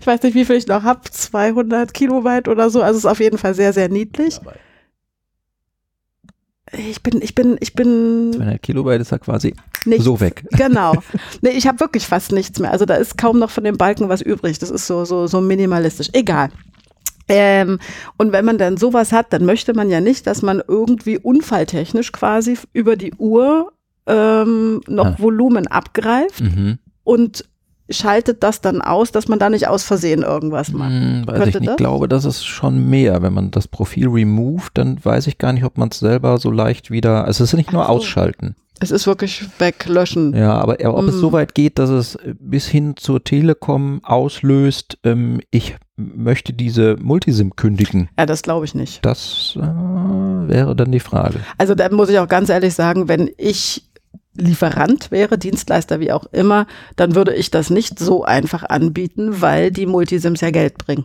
ich weiß nicht, wie viel ich noch habe, 200 Kilobyte oder so. Also es ist auf jeden Fall sehr, sehr niedlich. Ich bin, ich bin, ich bin 200 Kilobyte ist ja quasi nichts. so weg. Genau. Nee, ich habe wirklich fast nichts mehr. Also da ist kaum noch von dem Balken was übrig. Das ist so, so, so minimalistisch. Egal. Ähm, und wenn man dann sowas hat, dann möchte man ja nicht, dass man irgendwie unfalltechnisch quasi über die Uhr ähm, noch Ah. Volumen abgreift Mhm. und schaltet das dann aus, dass man da nicht aus Versehen irgendwas macht. Hm, weiß Könnte ich nicht. das? Ich glaube, das ist schon mehr. Wenn man das Profil removed, dann weiß ich gar nicht, ob man es selber so leicht wieder. Also es ist nicht nur so. ausschalten. Es ist wirklich weglöschen. Ja, aber ob es Mhm. so weit geht, dass es bis hin zur Telekom auslöst, ähm, ich möchte diese Multisim kündigen. Ja, das glaube ich nicht. Das äh, wäre dann die Frage. Also da muss ich auch ganz ehrlich sagen, wenn ich Lieferant wäre, Dienstleister wie auch immer, dann würde ich das nicht so einfach anbieten, weil die Multisims ja Geld bringen.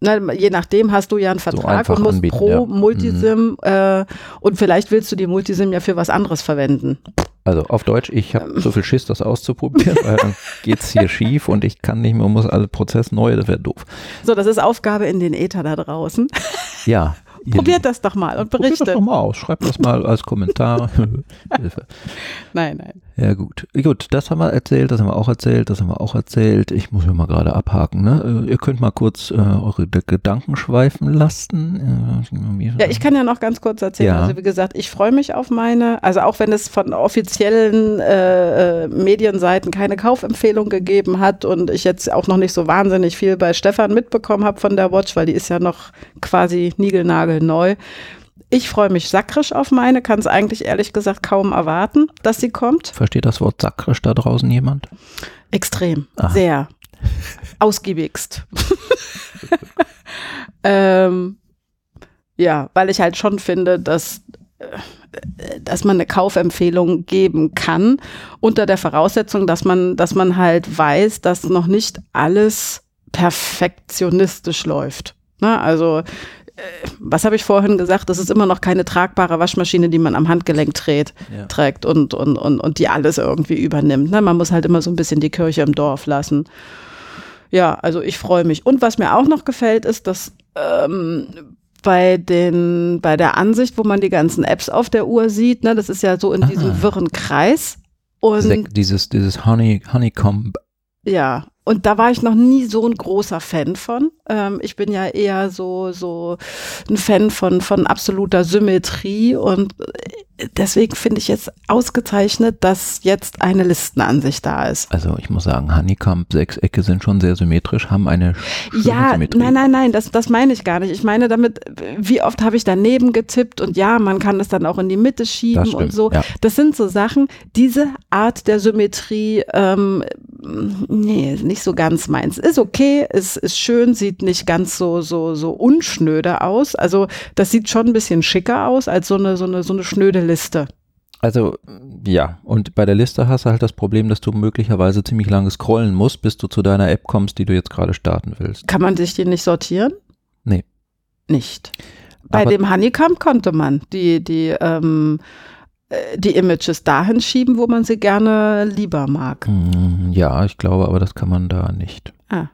Na, je nachdem hast du ja einen Vertrag einfach und musst anbieten, pro ja. Multisim äh, und vielleicht willst du die Multisim ja für was anderes verwenden. Also auf Deutsch, ich Ähm. habe so viel Schiss, das auszuprobieren, weil dann geht's hier schief und ich kann nicht mehr, muss alle Prozess neu, das wäre doof. So, das ist Aufgabe in den Äther da draußen. Ja. Probiert das doch mal und Probiert das berichtet. doch mal aus. Schreibt das mal als Kommentar. Hilfe. Nein, nein. Ja gut. Gut, das haben wir erzählt, das haben wir auch erzählt, das haben wir auch erzählt. Ich muss mir mal gerade abhaken. Ne? Äh, Ihr könnt mal kurz äh, eure Gedanken schweifen lassen. Äh, Ja, ich kann ja noch ganz kurz erzählen. Ja. Also wie gesagt, ich freue mich auf meine, also auch wenn es von offiziellen äh, äh, Medienseiten keine Kaufempfehlung gegeben hat und ich jetzt auch noch nicht so wahnsinnig viel bei Stefan mitbekommen habe von der Watch, weil die ist ja noch quasi niegelnagelneu. Ich freue mich sakrisch auf meine, kann es eigentlich ehrlich gesagt kaum erwarten, dass sie kommt. Versteht das Wort sakrisch da draußen jemand? Extrem, Aha. sehr. Ausgiebigst. ähm, ja, weil ich halt schon finde, dass, äh, dass man eine Kaufempfehlung geben kann, unter der Voraussetzung, dass man, dass man halt weiß, dass noch nicht alles perfektionistisch läuft. Na, also, äh, was habe ich vorhin gesagt? Das ist immer noch keine tragbare Waschmaschine, die man am Handgelenk dreht Ja. trägt und, und, und, und die alles irgendwie übernimmt. Ne? Man muss halt immer so ein bisschen die Kirche im Dorf lassen. Ja, also ich freue mich. Und was mir auch noch gefällt, ist, dass ähm, bei, den, bei der Ansicht, wo man die ganzen Apps auf der Uhr sieht, ne, das ist ja so in Ah. diesem wirren Kreis. Und dieses dieses Honey, Honeycomb. ja, und da war ich noch nie so ein großer Fan von. Ähm, ich bin ja eher so, so ein Fan von, von absoluter Symmetrie und äh, deswegen finde ich jetzt ausgezeichnet, dass jetzt eine Listenansicht da ist. Also ich muss sagen, Honeycomb Sechsecke sind schon sehr symmetrisch, haben eine schöne Ja, Symmetrie. nein, nein, nein, das, das meine ich gar nicht. Ich meine damit, wie oft habe ich daneben getippt und ja, man kann das dann auch in die Mitte schieben stimmt, und so. ja. Das sind so Sachen, diese Art der Symmetrie, ähm, nee, nicht so ganz meins. Ist okay, ist, ist schön, sieht nicht ganz so, so, so unschnöde aus. Also das sieht schon ein bisschen schicker aus als so eine, so eine, so eine schnöde Liste. Also ja, und bei der Liste hast du halt das Problem, dass du möglicherweise ziemlich lange scrollen musst, bis du zu deiner App kommst, die du jetzt gerade starten willst. Kann man sich die nicht sortieren? Nee. Nicht. Bei Aber- dem Honeycomb konnte man die, die, ähm, äh, die Images dahin schieben, wo man sie gerne lieber mag. Hm, Ja, ich glaube, aber das kann man da nicht. Ah.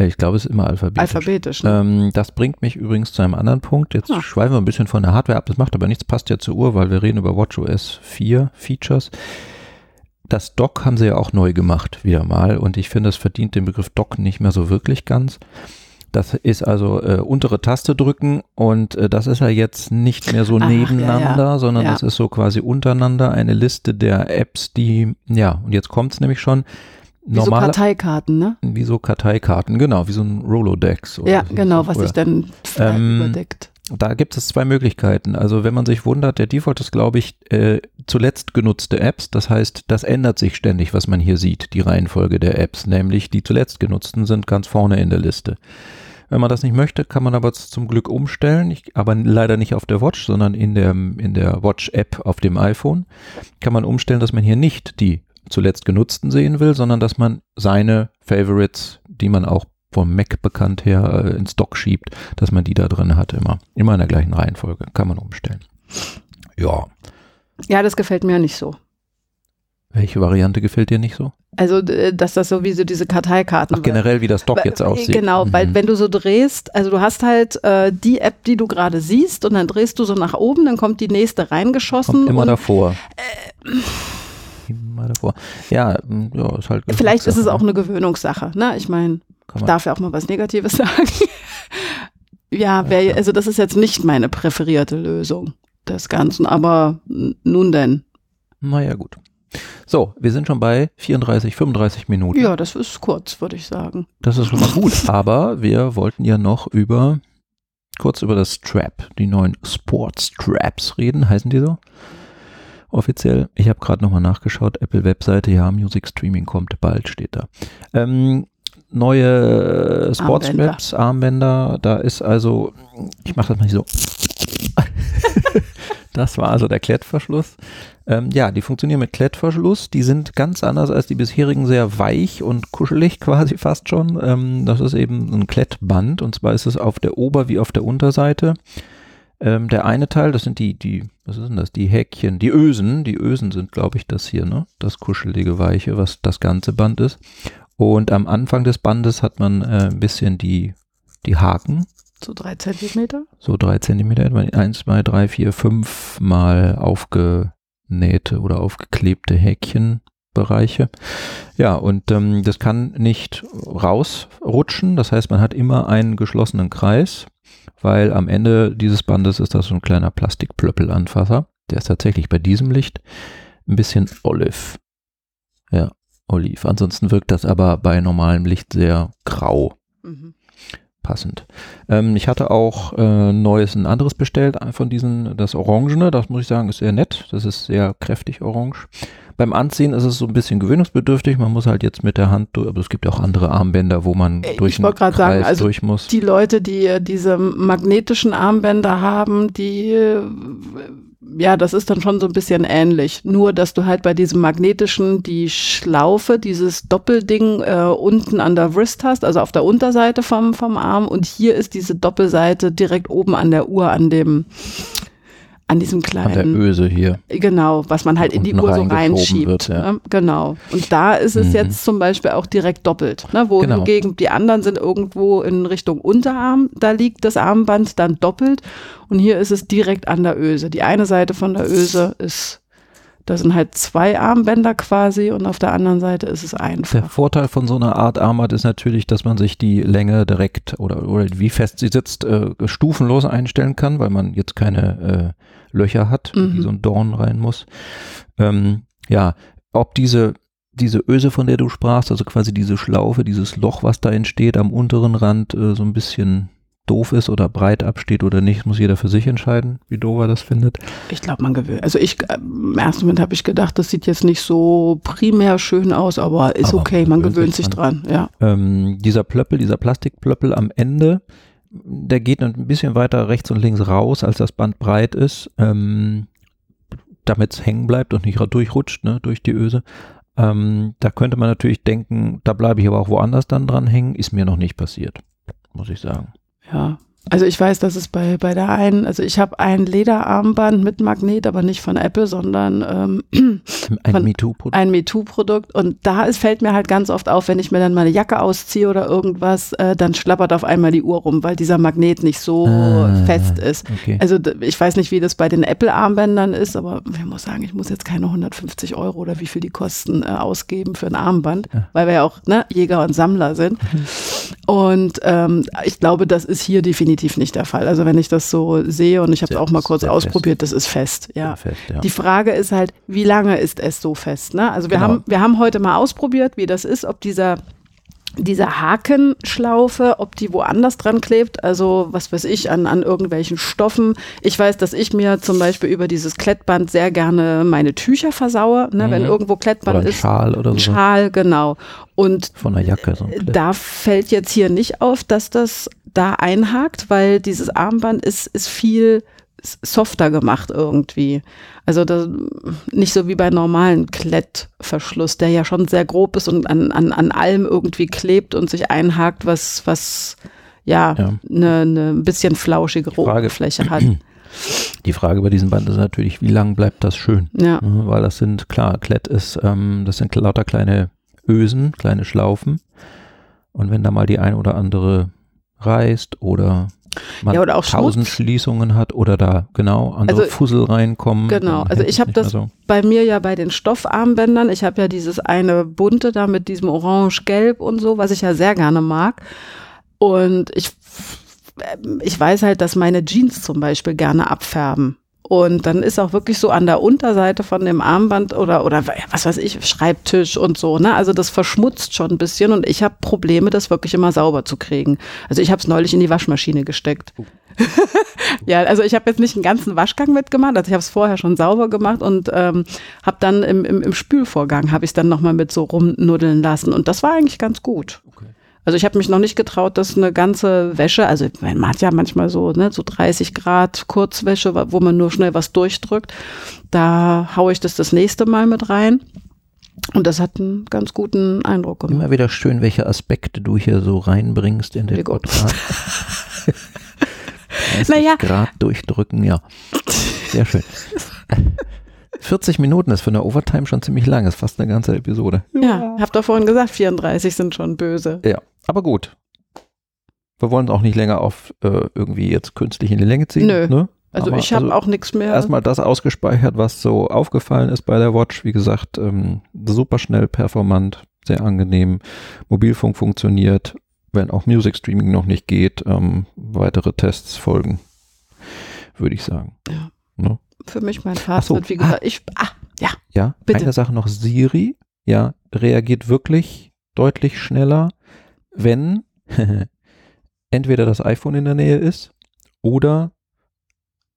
Äh, Ich glaube, es ist immer alphabetisch. Alphabetisch. Ne? Ähm, das bringt mich übrigens zu einem anderen Punkt. Jetzt Ah. schweifen wir ein bisschen von der Hardware ab. Das macht aber nichts, passt ja zur Uhr, weil wir reden über WatchOS 4 Features. Das Dock haben sie ja auch neu gemacht, wieder mal. Und ich finde, es verdient den Begriff Dock nicht mehr so wirklich ganz. Das ist also äh, untere Taste drücken und äh, das ist ja jetzt nicht mehr so Ach, ja, nebeneinander, ja. sondern Ja. das ist so quasi untereinander eine Liste der Apps, die, ja, und jetzt kommt es nämlich schon. Wie so Normale, Karteikarten, ne? wie so Karteikarten, genau, wie so ein Rolodex. oder Ja, so. genau, was Oder- sich dann frei Ähm, überdeckt. da gibt es zwei Möglichkeiten. Also wenn man sich wundert, der Default ist, glaube ich, äh, zuletzt genutzte Apps. Das heißt, das ändert sich ständig, was man hier sieht, die Reihenfolge der Apps. Nämlich die zuletzt genutzten sind ganz vorne in der Liste. Wenn man das nicht möchte, kann man aber zum Glück umstellen. Ich, aber leider nicht auf der Watch, sondern in der, in der Watch-App auf dem iPhone. Kann man umstellen, dass man hier nicht die zuletzt genutzten sehen will, sondern dass man seine Favorites, die man auch vom Mac bekannt her äh, ins Dock schiebt, dass man die da drin hat immer. Immer in der gleichen Reihenfolge. Kann man umstellen. Ja. Ja, das gefällt mir nicht so. Welche Variante gefällt dir nicht so? Also, äh, dass das so wie so diese Karteikarten Ach, generell, wie das Dock Weil- jetzt aussieht. Genau, weil Mhm. wenn du so drehst, also du hast halt äh, die App, die du gerade siehst und dann drehst du so nach oben, dann kommt die nächste reingeschossen Kommt immer davor. Immer davor. Ja, m, ja, ist halt. vielleicht ist es auch eine Gewöhnungssache, ne? Ich meine, darf ja auch mal was Negatives sagen. ja, wär, also das ist jetzt nicht meine präferierte Lösung des Ganzen, aber nun denn. Naja, gut. So, wir sind schon bei 34, 35 Minuten. Ja, das ist kurz, würde ich sagen. Das ist schon mal gut. Aber wir wollten ja noch über kurz über das Strap, die neuen Sport Straps reden. Heißen die so? Offiziell. Ich habe gerade nochmal nachgeschaut. Apple Webseite, ja, Music Streaming kommt bald, steht da. Ähm, neue Sport Armbänder. Straps, Armbänder. Da ist also, ich mache das mal so. das war also der Klettverschluss. Ähm, ja, die funktionieren mit Klettverschluss. Die sind ganz anders als die bisherigen, sehr weich und kuschelig quasi fast schon. Ähm, das ist eben ein Klettband und zwar ist es auf der Ober- wie auf der Unterseite. Ähm, der eine Teil, das sind die, die, was ist denn das? Die Häkchen, die Ösen. Die Ösen sind, glaube ich, das hier, ne? Das kuschelige Weiche, was das ganze Band ist. Und am Anfang des Bandes hat man äh, ein bisschen die, die Haken, So drei Zentimeter. so drei Zentimeter, etwa eins, zwei, drei, vier, fünf mal aufgenähte oder aufgeklebte Häkchenbereiche. Ja, und ähm, das kann nicht rausrutschen. Das heißt, man hat immer einen geschlossenen Kreis, weil am Ende dieses Bandes ist das so ein kleiner Plastikplöppelanfasser. Der ist tatsächlich bei diesem Licht ein bisschen olive. Ja, oliv. Ansonsten wirkt das aber bei normalem Licht sehr grau Mhm. passend. Ähm, ich hatte auch äh, neues, ein anderes bestellt ein von diesen, das Orangene, das muss ich sagen, ist sehr nett. Das ist sehr kräftig orange. Beim Anziehen ist es so ein bisschen gewöhnungsbedürftig. Man muss halt jetzt mit der Hand durch, aber es gibt ja auch andere Armbänder, wo man Äh, durch ich einen wollt grad sagen, Kreis also durch muss. Die Leute, die äh, diese magnetischen Armbänder haben, die, äh, ja, das ist dann schon so ein bisschen ähnlich. Nur, dass du halt bei diesem magnetischen die Schlaufe, dieses Doppelding äh, unten an der Wrist hast, also auf der Unterseite vom, vom Arm. Und hier ist diese Doppelseite direkt oben an der Uhr, an dem, an diesem An der kleinen. Öse hier. Genau, was man halt in die Uhr so reinschiebt. wird, ja. ne? Genau. Und da ist es Mhm. jetzt zum Beispiel auch direkt doppelt. Ne? Genau. Wohingegen die anderen sind irgendwo in Richtung Unterarm, da liegt das Armband dann doppelt. Und hier ist es direkt an der Öse. Die eine Seite von der Öse ist, da sind halt zwei Armbänder quasi und auf der anderen Seite ist es Der einfach. Vorteil von so einer Art Armband ist natürlich, dass man sich die Länge direkt oder, oder wie fest sie sitzt, äh, stufenlos einstellen kann, weil man jetzt keine äh, Löcher hat, in die Mhm. so ein Dorn rein muss. Ähm, ja, ob diese, diese Öse, von der du sprachst, also quasi diese Schlaufe, dieses Loch, was da entsteht am unteren Rand, äh, so ein bisschen doof ist oder breit absteht oder nicht, muss jeder für sich entscheiden, wie doof er das findet. Ich glaube, man gewöhnt. Also ich, äh, im ersten Moment habe ich gedacht, das sieht jetzt nicht so primär schön aus, aber ist Aber okay, man man gewöhnt gewöhnt sich sich dran, ja. Ähm, dieser Plöppel, dieser Plastikplöppel am Ende, der geht ein bisschen weiter rechts und links raus, als das Band breit ist, ähm, damit es hängen bleibt und nicht durchrutscht, ne, durch die Öse. Ähm, da könnte man natürlich denken, da bleibe ich aber auch woanders dann dran hängen, ist mir noch nicht passiert, muss ich sagen. Ja. Also ich weiß, dass es bei, bei der einen, also ich habe ein Lederarmband mit Magnet, aber nicht von Apple, sondern ähm, Ein MeToo-Produkt. ein MeToo-Produkt. Und da ist, fällt mir halt ganz oft auf, wenn ich mir dann meine Jacke ausziehe oder irgendwas, äh, dann schlappert auf einmal die Uhr rum, weil dieser Magnet nicht so Ah, fest ist. Okay. Also ich weiß nicht, wie das bei den Apple-Armbändern ist, aber ich muss sagen, ich muss jetzt keine 150 Euro oder wie viel die kosten äh, ausgeben für ein Armband, Ja. weil wir ja auch ne, Jäger und Sammler sind. Und ähm, ich glaube, das ist hier definitiv nicht der Fall. Also wenn ich das so sehe und ich habe es auch mal kurz sehr fest. ausprobiert, das ist fest, ja. Fest, ja. Die Frage ist halt, wie lange ist es so fest? Ne? Also wir, Genau. haben, wir haben heute mal ausprobiert, wie das ist, ob dieser diese Hakenschlaufe, ob die woanders dran klebt, also was weiß ich, an, an irgendwelchen Stoffen. Ich weiß, dass ich mir zum Beispiel über dieses Klettband sehr gerne meine Tücher versaue, ne? wenn Mhm. irgendwo Klettband oder ein ist. Schal oder so. Schal, genau. Und Von der Jacke. So da fällt jetzt hier nicht auf, dass das da einhakt, weil dieses Armband ist, ist viel softer gemacht irgendwie. Also das, nicht so wie bei normalen Klettverschluss, der ja schon sehr grob ist und an, an, an allem irgendwie klebt und sich einhakt, was, was ja, Ja. eine ne ein bisschen flauschige Oberfläche hat. Die Frage bei diesem Band ist natürlich, wie lang bleibt das schön? Ja. Ne, Weil das sind, klar, Klett ist, ähm, das sind lauter kleine Ösen, kleine Schlaufen. Und wenn da mal die ein oder andere reißt oder man Ja, oder auch tausend Schmutz. Schließungen hat oder da genau andere Also- Fussel reinkommen. Genau, also ich es hab nicht das- so. Bei mir ja bei den Stoffarmbändern. Ich habe ja dieses eine bunte da mit diesem Orange-Gelb und so, was ich ja sehr gerne mag. Und ich, ich weiß halt, dass meine Jeans zum Beispiel gerne abfärben. Und dann ist auch wirklich so an der Unterseite von dem Armband oder, oder was weiß ich, Schreibtisch und so, ne? Also das verschmutzt schon ein bisschen und ich habe Probleme, das wirklich immer sauber zu kriegen. Also ich habe es neulich in die Waschmaschine gesteckt. ja, also ich habe jetzt nicht einen ganzen Waschgang mitgemacht, also ich habe es vorher schon sauber gemacht und ähm, habe dann im, im, im Spülvorgang habe ich es dann nochmal mit so rumnuddeln lassen und das war eigentlich ganz gut. Okay. Also ich habe mich noch nicht getraut, dass eine ganze Wäsche, also man hat ja manchmal so, ne, so 30 Grad Kurzwäsche, wo man nur schnell was durchdrückt. Da haue ich das das nächste Mal mit rein. Und das hat einen ganz guten Eindruck gemacht. Immer wieder schön, welche Aspekte du hier so reinbringst in den. Podcast. 30 Naja. Grad durchdrücken, ja. Sehr schön. 40 Minuten ist für eine Overtime schon ziemlich lang, ist fast eine ganze Episode. Ja, hab doch vorhin gesagt, 34 sind schon böse. Ja, aber gut. Wir wollen es auch nicht länger auf äh, irgendwie jetzt künstlich in die Länge ziehen. Nö. Ne? Also Aber- ich habe also auch nichts mehr. Erstmal das ausgespeichert, was so aufgefallen ist bei der Watch. Wie gesagt, ähm, super schnell, performant, sehr angenehm. Mobilfunk funktioniert, wenn auch Music Streaming noch nicht geht. Ähm, weitere Tests folgen, würde ich sagen. Ja. Ne? Für mich mein Ach so. Fazit, wie gesagt, ich, ah, ja, Ja, Bitte. eine Sache noch. Siri, ja, reagiert wirklich deutlich schneller, wenn entweder das iPhone in der Nähe ist oder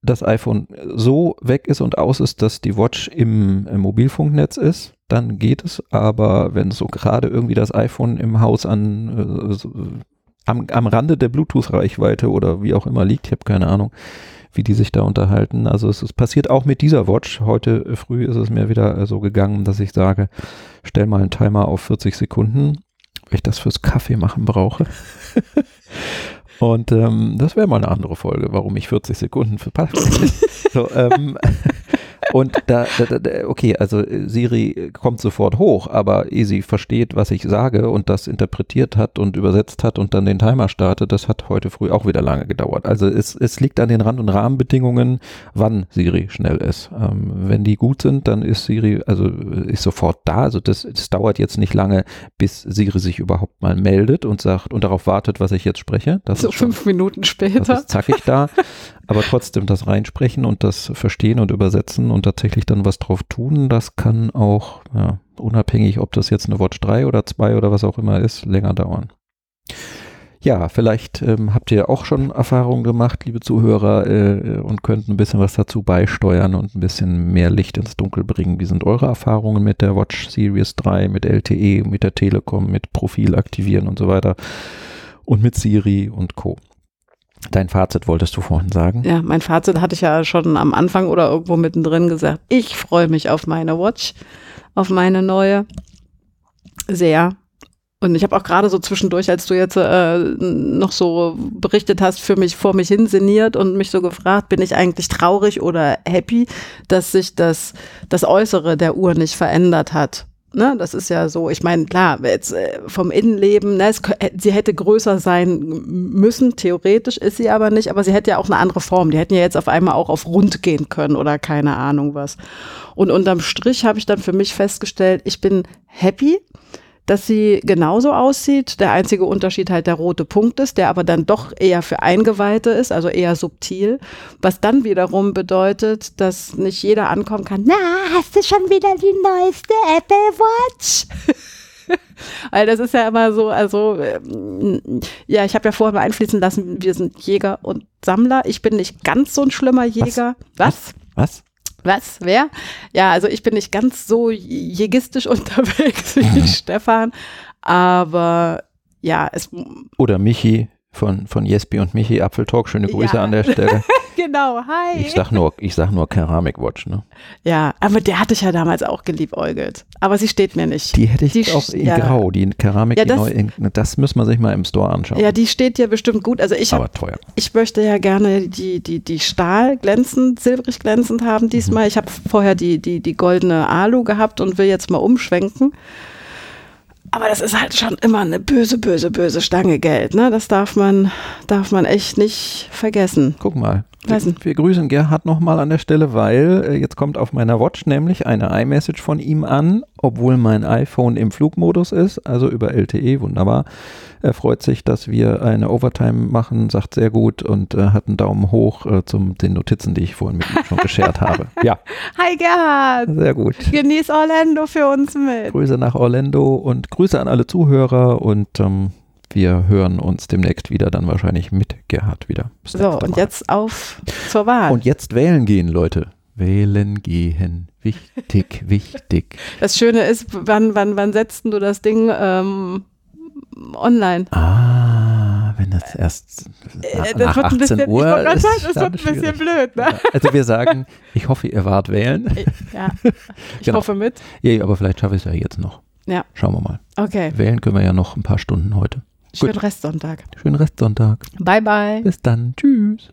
das iPhone so weg ist und aus ist, dass die Watch im, äh, Mobilfunknetz ist, dann geht es. Aber wenn so gerade irgendwie das iPhone im Haus an äh, so, am, am Rande der Bluetooth-Reichweite oder wie auch immer liegt, ich habe keine Ahnung, wie die sich da unterhalten. Also es, es passiert auch mit dieser Watch. Heute früh ist es mir wieder äh, so gegangen, dass ich sage, stell mal einen Timer auf 40 Sekunden, ich das fürs Kaffee machen brauche. Und ähm, das wäre mal eine andere Folge, warum ich 40 Sekunden für so, ähm, Und da, da, da, okay, also äh, Siri kommt sofort hoch, aber ehe sie versteht, was ich sage und das interpretiert hat und übersetzt hat und dann den Timer startet, das hat heute früh auch wieder lange gedauert. Also es, es liegt an den Rand- und Rahmenbedingungen, wann Siri schnell ist. Ähm, wenn die gut sind, dann ist Siri, also ist sofort da. Also das, das dauert jetzt nicht lange, bis Siri sich überhaupt mal meldet und sagt und darauf wartet, was ich jetzt spreche. Das So fünf Minuten das später. ist zackig da. Aber trotzdem das reinsprechen und das verstehen und übersetzen und tatsächlich dann was drauf tun, das kann auch, ja, unabhängig, ob das jetzt eine Watch 3 oder 2 oder was auch immer ist, länger dauern. Ja, vielleicht ähm, habt ihr auch schon Erfahrungen gemacht, liebe Zuhörer, äh, und könnt ein bisschen was dazu beisteuern und ein bisschen mehr Licht ins Dunkel bringen. Wie sind eure Erfahrungen mit der Watch Series 3, mit LTE, mit der Telekom, mit Profil aktivieren und so weiter und mit Siri und Co. Dein Fazit wolltest du vorhin sagen? Ja, mein Fazit hatte ich ja schon am Anfang oder irgendwo mittendrin gesagt. Ich freue mich auf meine Watch, auf meine neue. Sehr. Und ich habe auch gerade so zwischendurch, als du jetzt äh, noch so berichtet hast, für mich vor mich hin sinniert und mich so gefragt, bin ich eigentlich traurig oder happy, dass sich das, das Äußere der Uhr nicht verändert hat. Ne, das ist ja so, ich meine, klar, jetzt äh, vom Innenleben, ne, es, äh, sie hätte größer sein müssen, theoretisch ist sie aber nicht, aber sie hätte ja auch eine andere Form. Die hätten ja jetzt auf einmal auch auf rund gehen können oder keine Ahnung was. Und unterm Strich habe ich dann für mich festgestellt, ich bin happy, dass sie genauso aussieht. Der einzige Unterschied halt der rote Punkt ist, der aber dann doch eher für Eingeweihte ist, also eher subtil. Was dann wiederum bedeutet, dass nicht jeder ankommen kann, na, hast du schon wieder die neueste Apple Watch? Weil das ist ja immer so, also ähm, ja, ich habe ja vorher mal einfließen lassen, wir sind Jäger und Sammler. Ich bin nicht ganz so ein schlimmer Jäger. Was? Was? Was? Wer? Ja, also ich bin nicht ganz so jägistisch unterwegs wie Stefan, aber ja, es Oder Michi von, von Jespi und Michi Apfeltalk. Schöne Grüße Ja. an der Stelle. genau, hi. Ich sag nur, ich sag nur Keramik-Watch, ne? ja, aber der hatte ich ja damals auch geliebäugelt. Aber sie steht mir nicht. Die hätte ich Die auch in ja. Grau, die Keramik, Ja, das- neu das müssen wir sich mal im Store anschauen. ja, die steht dir bestimmt gut. Also ich, hab, aber teuer. ich möchte ja gerne die, die, die Stahl glänzend, silbrig glänzend haben diesmal. Ich habe vorher die, die, die goldene Alu gehabt und will jetzt mal umschwenken. Aber das ist halt schon immer eine böse, böse, böse Stange Geld. Ne? Das darf man, darf man echt nicht vergessen. Guck mal. Wir, wir grüßen Gerhard nochmal an der Stelle, weil äh, jetzt kommt auf meiner Watch nämlich eine iMessage von ihm an, obwohl mein iPhone im Flugmodus ist, also über LTE, wunderbar. Er freut sich, dass wir eine Overtime machen, sagt sehr gut und äh, hat einen Daumen hoch äh, zum den Notizen, die ich vorhin mit ihm schon geshared habe. Ja, Hi Gerhard, sehr gut. genieß Orlando für uns mit. Grüße nach Orlando und Grüße an alle Zuhörer und ähm, wir hören uns demnächst wieder, dann wahrscheinlich mit Gerhard wieder. Bis So, und Mal. jetzt auf zur Wahl. Und jetzt wählen gehen, Leute. Wählen gehen. Wichtig, wichtig. das Schöne ist, wann, wann, wann setzt denn du das Ding ähm, online? Ah, wenn das erst nach, Äh, nach 18 bisschen, Uhr gerade ist, sagen, das wird ein bisschen blöd, ne? Ja, Also wir sagen, ich hoffe, ihr wart wählen. Ja, ich Genau. hoffe mit. Ja, aber vielleicht schaffe ich es ja jetzt noch. Ja. Schauen wir mal. Okay, Wählen können wir ja noch ein paar Stunden heute. schönen Restsonntag. Schönen Restsonntag. Bye, bye. Bis dann. Tschüss.